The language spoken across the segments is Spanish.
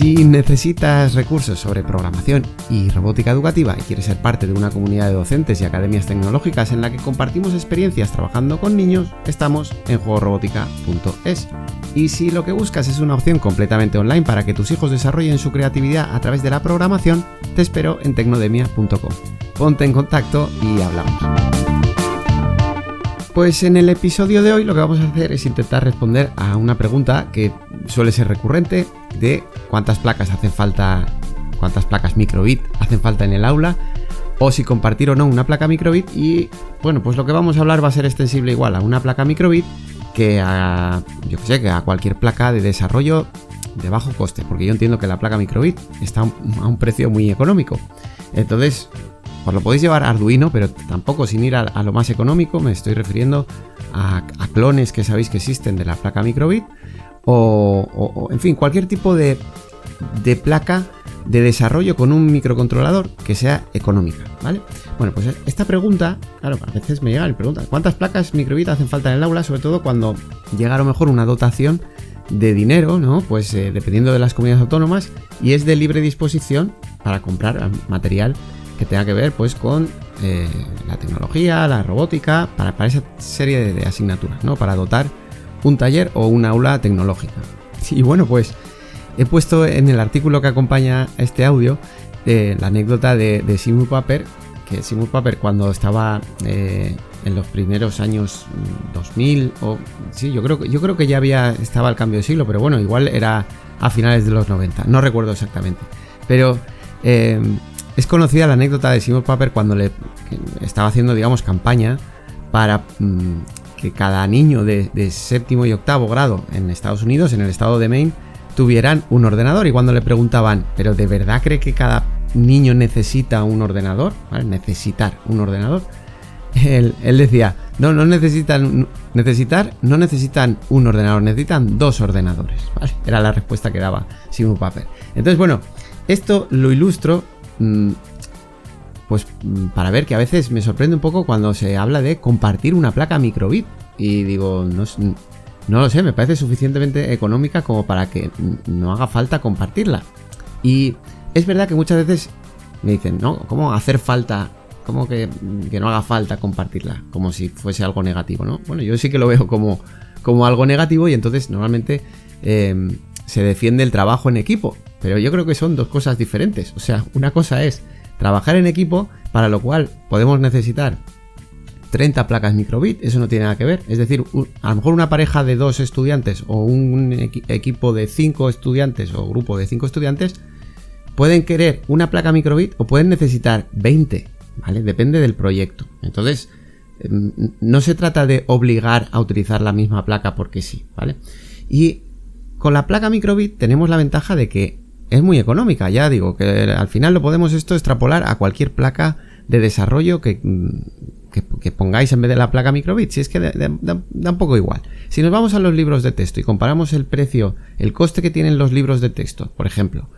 Si necesitas recursos sobre programación y robótica educativa y quieres ser parte de una comunidad de docentes y academias tecnológicas en la que compartimos experiencias trabajando con niños, estamos en juegorobótica.es. Y si lo que buscas es una opción completamente online para que tus hijos desarrollen su creatividad a través de la programación, te espero en tecnodemia.com. Ponte en contacto y hablamos. Pues en el episodio de hoy lo que vamos a hacer es intentar responder a una pregunta que suele ser recurrente de cuántas placas hacen falta, cuántas placas microbit hacen falta en el aula o si compartir o no una placa microbit y bueno, pues lo que vamos a hablar va a ser extensible igual a una placa microbit que a yo que sé, que a cualquier placa de desarrollo de bajo coste, porque yo entiendo que la placa microbit está a un precio muy económico. Entonces, os lo podéis llevar a Arduino, pero tampoco sin ir a, lo más económico, me estoy refiriendo a, clones que sabéis que existen de la placa microbit o, en fin, cualquier tipo de, placa de desarrollo con un microcontrolador que sea económica, ¿vale? Bueno, pues esta pregunta, claro, a veces me llega y pregunta, ¿cuántas placas microbit hacen falta en el aula? Sobre todo cuando llega a lo mejor una dotación de dinero, ¿no? Pues eh, dependiendo de las comunidades autónomas y es de libre disposición para comprar material que tenga que ver pues con eh, la tecnología, la robótica, para, para esa serie de, de asignaturas, ¿no? Para dotar un taller o una aula tecnológica. Y bueno, pues he puesto en el artículo que acompaña este audio eh, la anécdota de, de Simul Paper, que Simul Paper cuando estaba eh, en los primeros años 2000, mm, o sí, yo creo, que, yo creo que ya había, estaba el cambio de siglo, pero bueno, igual era a finales de los 90, no recuerdo exactamente. Pero eh, es conocida la anécdota de Simul Paper cuando le estaba haciendo, digamos, campaña para mm, que cada niño de, séptimo y octavo grado en Estados Unidos, en el estado de Maine, tuvieran un ordenador. Y cuando le preguntaban, ¿pero de verdad cree que cada niño necesita un ordenador? Necesitar un ordenador. Él, decía, no, no necesitan necesitar, no necesitan un ordenador, necesitan dos ordenadores. Era la respuesta que daba Simon Paper. Entonces, bueno, esto lo ilustro mm, pues mm, para ver que a veces me sorprende un poco cuando se habla de compartir una placa microbit. Y digo, no, no lo sé, me parece suficientemente económica como para que no haga falta compartirla. Y es verdad que muchas veces me dicen, ¿no? ¿Cómo hacer falta? ¿Cómo que, no haga falta compartirla? Como si fuese algo negativo, ¿no? Bueno, yo sí que lo veo como, como algo negativo y entonces normalmente em, se defiende el trabajo en equipo. Pero yo creo que son dos cosas diferentes. O sea, una cosa es trabajar en equipo, para lo cual podemos necesitar 30 placas microbit, eso no tiene nada que ver. Es decir, a lo mejor una pareja de dos estudiantes o un equipo de 5 estudiantes o grupo de 5 estudiantes pueden querer una placa microbit o pueden necesitar 20, ¿vale? Depende del proyecto. Entonces, em, no se trata de obligar a utilizar la misma placa porque sí, ¿vale? Y con la placa microbit tenemos la ventaja de que es muy económica, ya digo, que al final lo podemos esto extrapolar a cualquier placa de desarrollo que, que, pongáis en vez de la placa microbit, si es que da, un poco igual. Si nos vamos a los libros de texto y comparamos el precio, el coste que tienen los libros de texto, por ejemplo,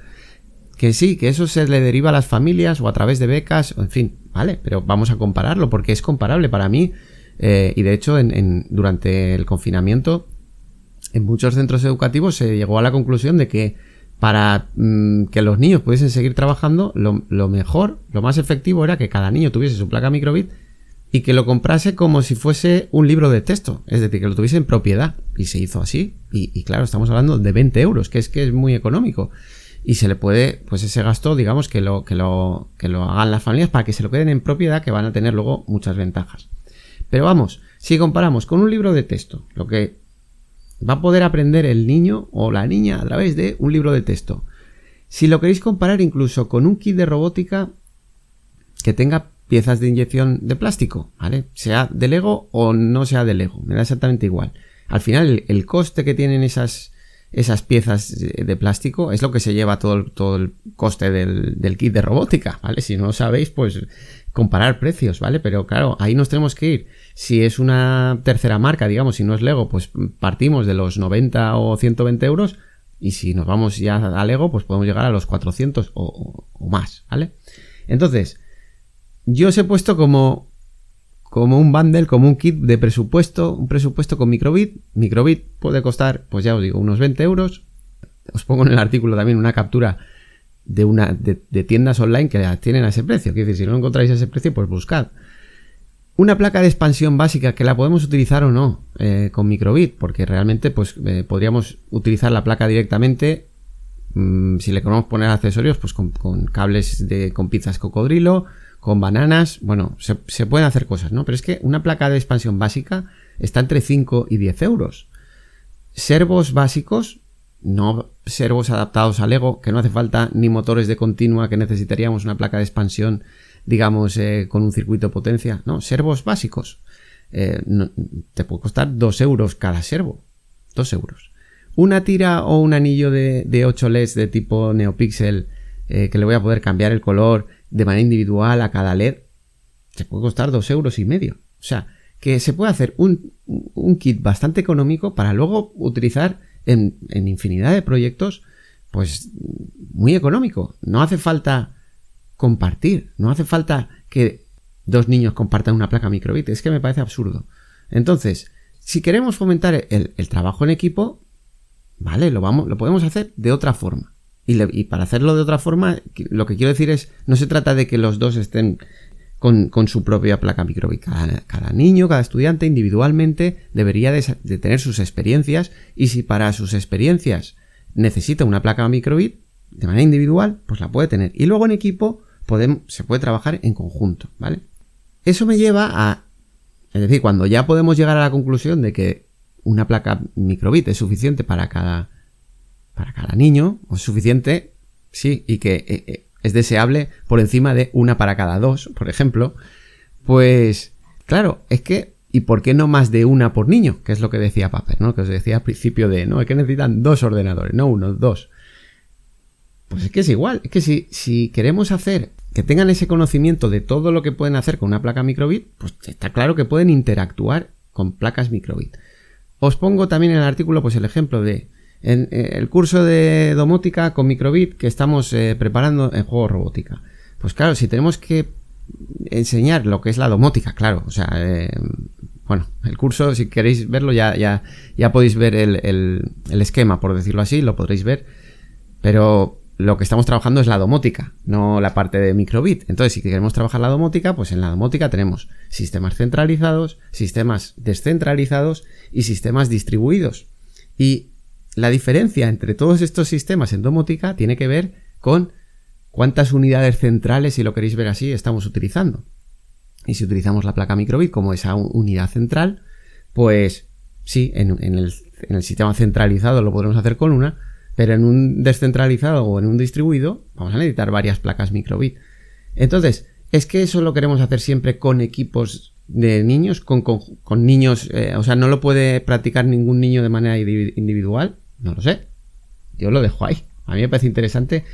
que sí, que eso se le deriva a las familias o a través de becas, en fin, vale, pero vamos a compararlo porque es comparable para mí. Eh, y de hecho, durante el confinamiento, en muchos centros educativos se llegó a la conclusión de que para mm, que los niños pudiesen seguir trabajando, lo, mejor, lo más efectivo era que cada niño tuviese su placa microbit y que lo comprase como si fuese un libro de texto, es decir, que lo tuviese en propiedad. Y se hizo así. Y, claro, estamos hablando de 20 euros, que es que es muy económico. Y se le puede, pues ese gasto, digamos, que lo, que lo, que lo hagan las familias para que se lo queden en propiedad, que van a tener luego muchas ventajas. Pero vamos, si comparamos con un libro de texto, lo que Va a poder aprender el niño o la niña a través de un libro de texto. Si lo queréis comparar incluso con un kit de robótica que tenga piezas de inyección de plástico, ¿vale? Sea de Lego o no sea de Lego, me da exactamente igual. Al final, el, coste que tienen esas, esas piezas de plástico es lo que se lleva todo el, todo el coste del, del kit de robótica, ¿vale? Si no lo sabéis, pues comparar precios, ¿vale? Pero claro, ahí nos tenemos que ir. Si es una tercera marca, digamos, si no es Lego, pues partimos de los 90 o 120 euros. Y si nos vamos ya a Lego, pues podemos llegar a los 400 o, más, ¿vale? Entonces, yo os he puesto como, como un bundle, como un kit de presupuesto, un presupuesto con microbit. Microbit puede costar, pues ya os digo, unos 20 euros. Os pongo en el artículo también una captura de, una, de, tiendas online que tienen a ese precio. Quiere decir, si no encontráis a ese precio, pues buscad. Una placa de expansión básica que la podemos utilizar o no eh, con microbit, porque realmente pues eh, podríamos utilizar la placa directamente. Mm, si le queremos poner accesorios, pues con, cables de, con pizzas cocodrilo, con bananas. Bueno, se, pueden hacer cosas, ¿no? Pero es que una placa de expansión básica está entre 5 y 10 euros. Servos básicos no servos adaptados al Lego, que no hace falta ni motores de continua, que necesitaríamos una placa de expansión, digamos, eh, con un circuito de potencia. No, servos básicos. Eh, te puede costar 2 euros cada servo. 2 euros. Una tira o un anillo de, de 8 LEDs de tipo NeoPixel, eh, que le voy a poder cambiar el color de manera individual a cada LED, te puede costar 2 euros y medio. O sea, que se puede hacer un, un kit bastante económico para luego utilizar en, infinidad de proyectos, pues muy económico. No hace falta compartir, no hace falta que dos niños compartan una placa microbit, es que me parece absurdo. Entonces, si queremos fomentar el, trabajo en equipo, vale, lo, vamos, lo podemos hacer de otra forma. Y, para hacerlo de otra forma, lo que quiero decir es, no se trata de que los dos estén con, su propia placa microbit. Cada, niño, cada estudiante individualmente debería de, tener sus experiencias y si para sus experiencias necesita una placa microbit de manera individual, pues la puede tener. Y luego en equipo se puede trabajar en conjunto, ¿vale? Eso me lleva a... Es decir, cuando ya podemos llegar a la conclusión de que una placa microbit es suficiente para cada, para cada niño, o es suficiente, sí, y que eh, eh, es deseable por encima de una para cada dos, por ejemplo, pues claro, es que, ¿y por qué no más de una por niño? Que es lo que decía Paper, ¿no? Que os decía al principio de, no, es que necesitan dos ordenadores, no uno, dos. Pues es que es igual, es que si, si queremos hacer que tengan ese conocimiento de todo lo que pueden hacer con una placa microbit, pues está claro que pueden interactuar con placas microbit. Os pongo también en el artículo pues el ejemplo de en eh, el curso de domótica con microbit que estamos eh, preparando en juego robótica. Pues claro, si tenemos que enseñar lo que es la domótica, claro, o sea, eh, bueno, el curso, si queréis verlo, ya, ya, ya podéis ver el, el, esquema, por decirlo así, lo podréis ver, pero lo que estamos trabajando es la domótica, no la parte de microbit. Entonces, si queremos trabajar la domótica, pues en la domótica tenemos sistemas centralizados, sistemas descentralizados y sistemas distribuidos. Y la diferencia entre todos estos sistemas en domótica tiene que ver con cuántas unidades centrales, si lo queréis ver así, estamos utilizando. Y si utilizamos la placa microbit como esa unidad central, pues sí, en, el, sistema centralizado lo podremos hacer con una, pero en un descentralizado o en un distribuido vamos a necesitar varias placas microbit. Entonces, es que eso lo queremos hacer siempre con equipos de niños, con, niños, eh, o sea, no lo puede practicar ningún niño de manera individual. No lo sé. Yo lo dejo ahí. A mí me parece interesante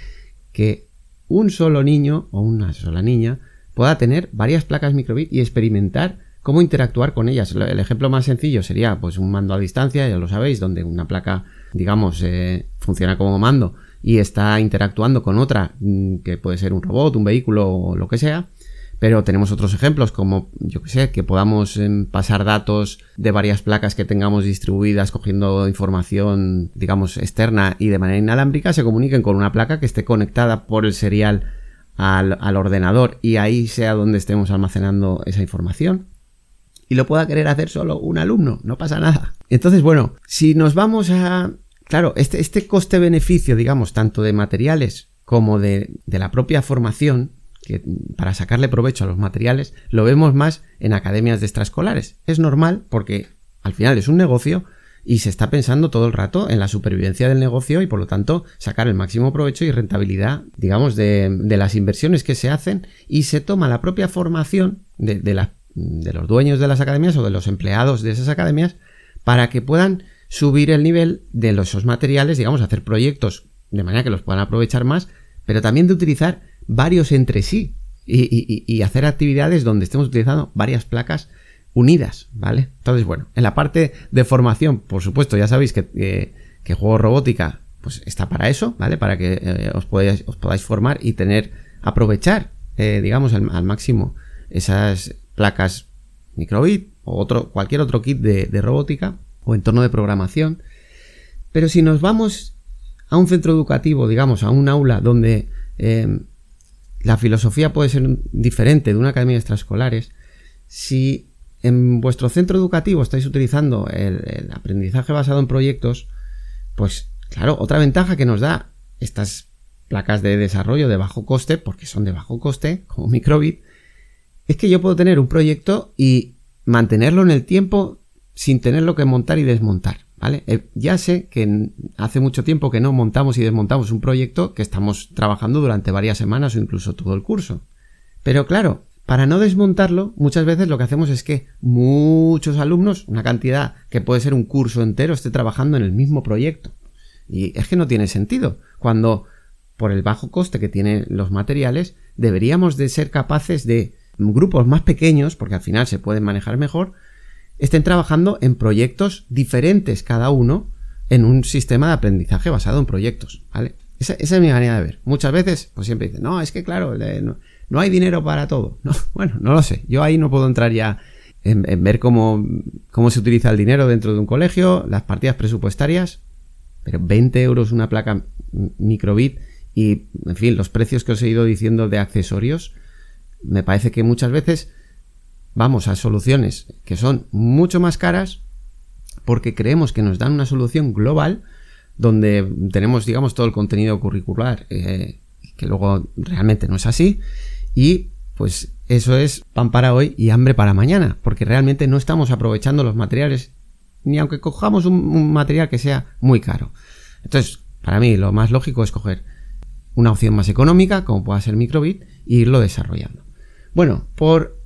que un solo niño o una sola niña pueda tener varias placas microbit y experimentar cómo interactuar con ellas. El ejemplo más sencillo sería pues un mando a distancia, ya lo sabéis, donde una placa, digamos, eh, funciona como mando y está interactuando con otra, mm, que puede ser un robot, un vehículo o lo que sea. Pero tenemos otros ejemplos como, yo que sé, que podamos em, pasar datos de varias placas que tengamos distribuidas cogiendo información, digamos, externa y de manera inalámbrica, se comuniquen con una placa que esté conectada por el serial al, al ordenador y ahí sea donde estemos almacenando esa información. Y lo pueda querer hacer solo un alumno, no pasa nada. Entonces, bueno, si nos vamos a... Claro, este, este coste-beneficio, digamos, tanto de materiales como de, de la propia formación, que para sacarle provecho a los materiales lo vemos más en academias de extraescolares. Es normal porque al final es un negocio y se está pensando todo el rato en la supervivencia del negocio y por lo tanto sacar el máximo provecho y rentabilidad, digamos, de, las inversiones que se hacen y se toma la propia formación de, los dueños de las academias o de los empleados de esas academias para que puedan subir el nivel de los, esos materiales, digamos, hacer proyectos de manera que los puedan aprovechar más, pero también de utilizar varios entre sí y, hacer actividades donde estemos utilizando varias placas unidas, ¿vale? Entonces, bueno, en la parte de formación, por supuesto, ya sabéis que, que Juego Robótica pues está para eso, ¿vale? Para que eh, os, podáis, formar y tener, aprovechar, eh, digamos, al, máximo esas placas microbit o otro, cualquier otro kit de, robótica o entorno de programación. Pero si nos vamos a un centro educativo, digamos, a un aula donde em, la filosofía puede ser diferente de una academia de extraescolares, si en vuestro centro educativo estáis utilizando el aprendizaje basado en proyectos, pues Claro, otra ventaja que nos da estas placas de desarrollo de bajo coste, porque son de bajo coste, como microbit, es que yo puedo tener un proyecto y mantenerlo en el tiempo sin tenerlo que montar y desmontar, ¿vale? Eh, ya sé que hace mucho tiempo que no montamos y desmontamos un proyecto que estamos trabajando durante varias semanas o incluso todo el curso. Pero claro, para no desmontarlo, muchas veces lo que hacemos es que muchos alumnos, una cantidad que puede ser un curso entero, esté trabajando en el mismo proyecto. Y es que no tiene sentido. Cuando, por el bajo coste que tienen los materiales, deberíamos de ser capaces de grupos más pequeños, porque al final se pueden manejar mejor, estén trabajando en proyectos diferentes cada uno en un sistema de aprendizaje basado en proyectos, ¿vale? Esa, es mi manera de ver. Muchas veces, pues siempre dicen, no, es que claro, no, hay dinero para todo. No, bueno, no lo sé. Yo ahí no puedo entrar ya en, en ver cómo, cómo se utiliza el dinero dentro de un colegio, las partidas presupuestarias, pero 20 euros una placa microbit y, en fin, los precios que os he ido diciendo de accesorios, me parece que muchas veces vamos a soluciones que son mucho más caras porque creemos que nos dan una solución global donde tenemos, digamos, todo el contenido curricular, eh, que luego realmente no es así, y pues eso es pan para hoy y hambre para mañana, porque realmente no estamos aprovechando los materiales ni aunque cojamos un, material que sea muy caro. Entonces, para mí lo más lógico es coger una opción más económica, como pueda ser Microbit, e irlo desarrollando. Bueno, por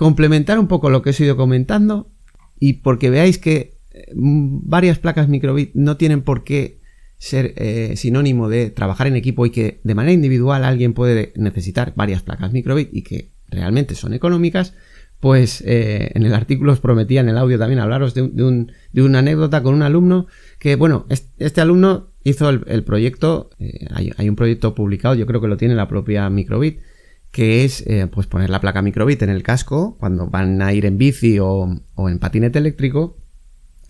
complementar un poco lo que he ido comentando y porque veáis que eh, varias placas Microbit no tienen por qué ser eh, sinónimo de trabajar en equipo y que de manera individual alguien puede necesitar varias placas Microbit y que realmente son económicas, pues eh, en el artículo os prometía en el audio también hablaros de, una anécdota con un alumno que, bueno, este, alumno hizo el, proyecto, hay, un proyecto publicado, yo creo que lo tiene la propia Microbit, que es eh, pues poner la placa Microbit en el casco cuando van a ir en bici o, o en patinete eléctrico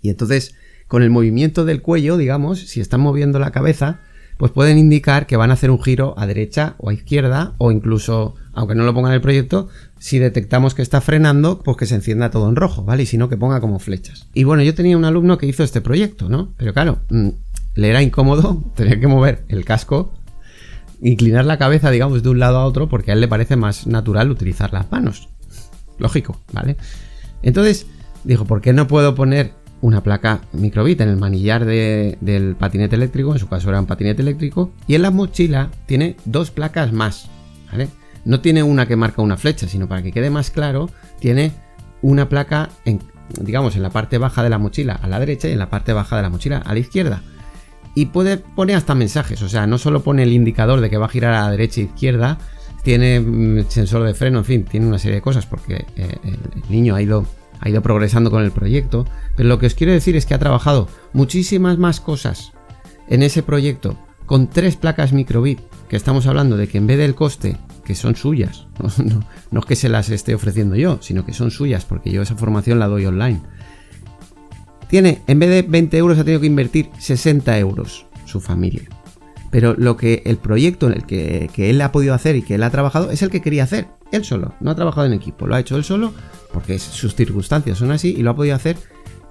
y entonces con el movimiento del cuello, digamos, si están moviendo la cabeza, pues pueden indicar que van a hacer un giro a derecha o a izquierda o incluso, aunque no lo pongan en el proyecto, si detectamos que está frenando, pues que se encienda todo en rojo, ¿vale? Y si no, que ponga como flechas. Y bueno, yo tenía un alumno que hizo este proyecto, ¿no? Pero claro, mm, le era incómodo tener que mover el casco, inclinar la cabeza, digamos, de un lado a otro, porque a él le parece más natural utilizar las manos. Lógico, ¿vale? Entonces, dijo, ¿por qué no puedo poner una placa microbit en el manillar del patinete eléctrico, en su caso era un patinete eléctrico, y en la mochila tiene dos placas más, ¿vale? No tiene una que marca una flecha, sino para que quede más claro, tiene una placa, en, digamos, en la parte baja de la mochila a la derecha y en la parte baja de la mochila a la izquierda. Y puede poner hasta mensajes, o sea, no solo pone el indicador de que va a girar a la derecha e izquierda, tiene mm, sensor de freno, en fin, tiene una serie de cosas porque eh, el niño ha ido ha ido progresando con el proyecto, pero lo que os quiero decir es que ha trabajado muchísimas más cosas en ese proyecto con tres placas microbit, que estamos hablando de que en vez del coste, que son suyas, no, es que se las esté ofreciendo yo, sino que son suyas, porque yo esa formación la doy online, tiene, en vez de 20 euros, ha tenido que invertir 60 euros su familia. Pero lo que el proyecto en el que, él ha podido hacer y que él ha trabajado es el que quería hacer, él solo, no ha trabajado en equipo, lo ha hecho él solo porque sus circunstancias son así y lo ha podido hacer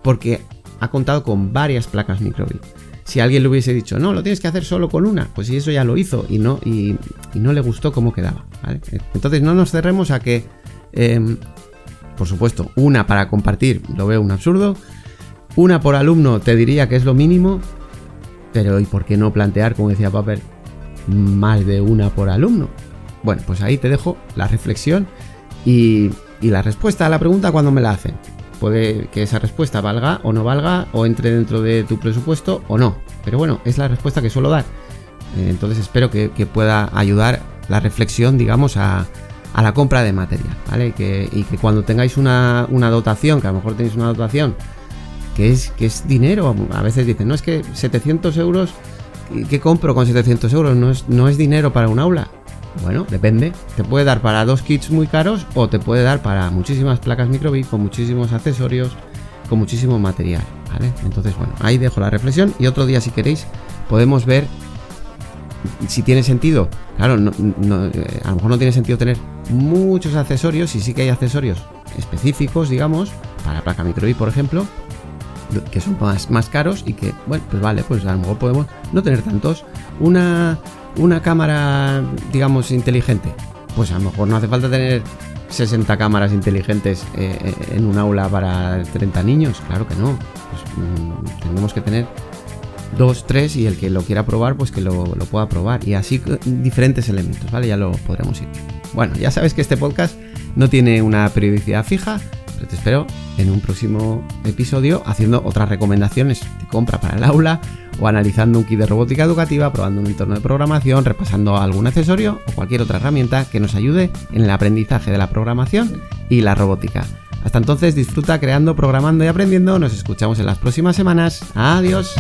porque ha contado con varias placas microbit. Si alguien le hubiese dicho, no, lo tienes que hacer solo con una, pues eso ya lo hizo y no, y, no le gustó cómo quedaba. Entonces no nos cerremos a que, em, por supuesto, una para compartir lo veo un absurdo, una por alumno te diría que es lo mínimo, pero ¿y por qué no plantear, como decía Paper, más de una por alumno? Bueno, pues ahí te dejo la reflexión y y la respuesta a la pregunta cuando me la hacen. puede que esa respuesta valga o no valga, o entre dentro de tu presupuesto o no. Pero bueno, es la respuesta que suelo dar. Entonces espero que, pueda ayudar la reflexión, digamos, a, la compra de material, ¿vale? Y que, cuando tengáis una, dotación, que a lo mejor tenéis una dotación que es, que es dinero, a veces dicen, no es que 700 euros, ¿qué compro con 700 euros? No es, no es dinero para un aula. Bueno, depende. Te puede dar para dos kits muy caros o te puede dar para muchísimas placas microbit con muchísimos accesorios, con muchísimo material. ¿vale? Entonces, bueno, ahí dejo la reflexión y otro día si queréis podemos ver si tiene sentido. Claro, eh, a lo mejor no tiene sentido tener muchos accesorios y sí que hay accesorios específicos, digamos, para placa microbit, por ejemplo, que son más, más caros y que, bueno, pues vale, pues a lo mejor podemos no tener tantos. Una una cámara, digamos, inteligente, pues a lo mejor no hace falta tener 60 cámaras inteligentes eh, eh, en un aula para 30 niños, claro que no. Pues, mm, tenemos que tener dos, tres y el que lo quiera probar, pues que lo, lo, pueda probar. Y así diferentes elementos, ¿vale? Ya lo podremos ir. Bueno, ya sabes que este podcast no tiene una periodicidad fija, te espero en un próximo episodio haciendo otras recomendaciones de compra para el aula o analizando un kit de robótica educativa, probando un entorno de programación, repasando algún accesorio o cualquier otra herramienta que nos ayude en el aprendizaje de la programación y la robótica. Hasta entonces disfruta creando, programando y aprendiendo. Nos escuchamos en las próximas semanas. Adiós.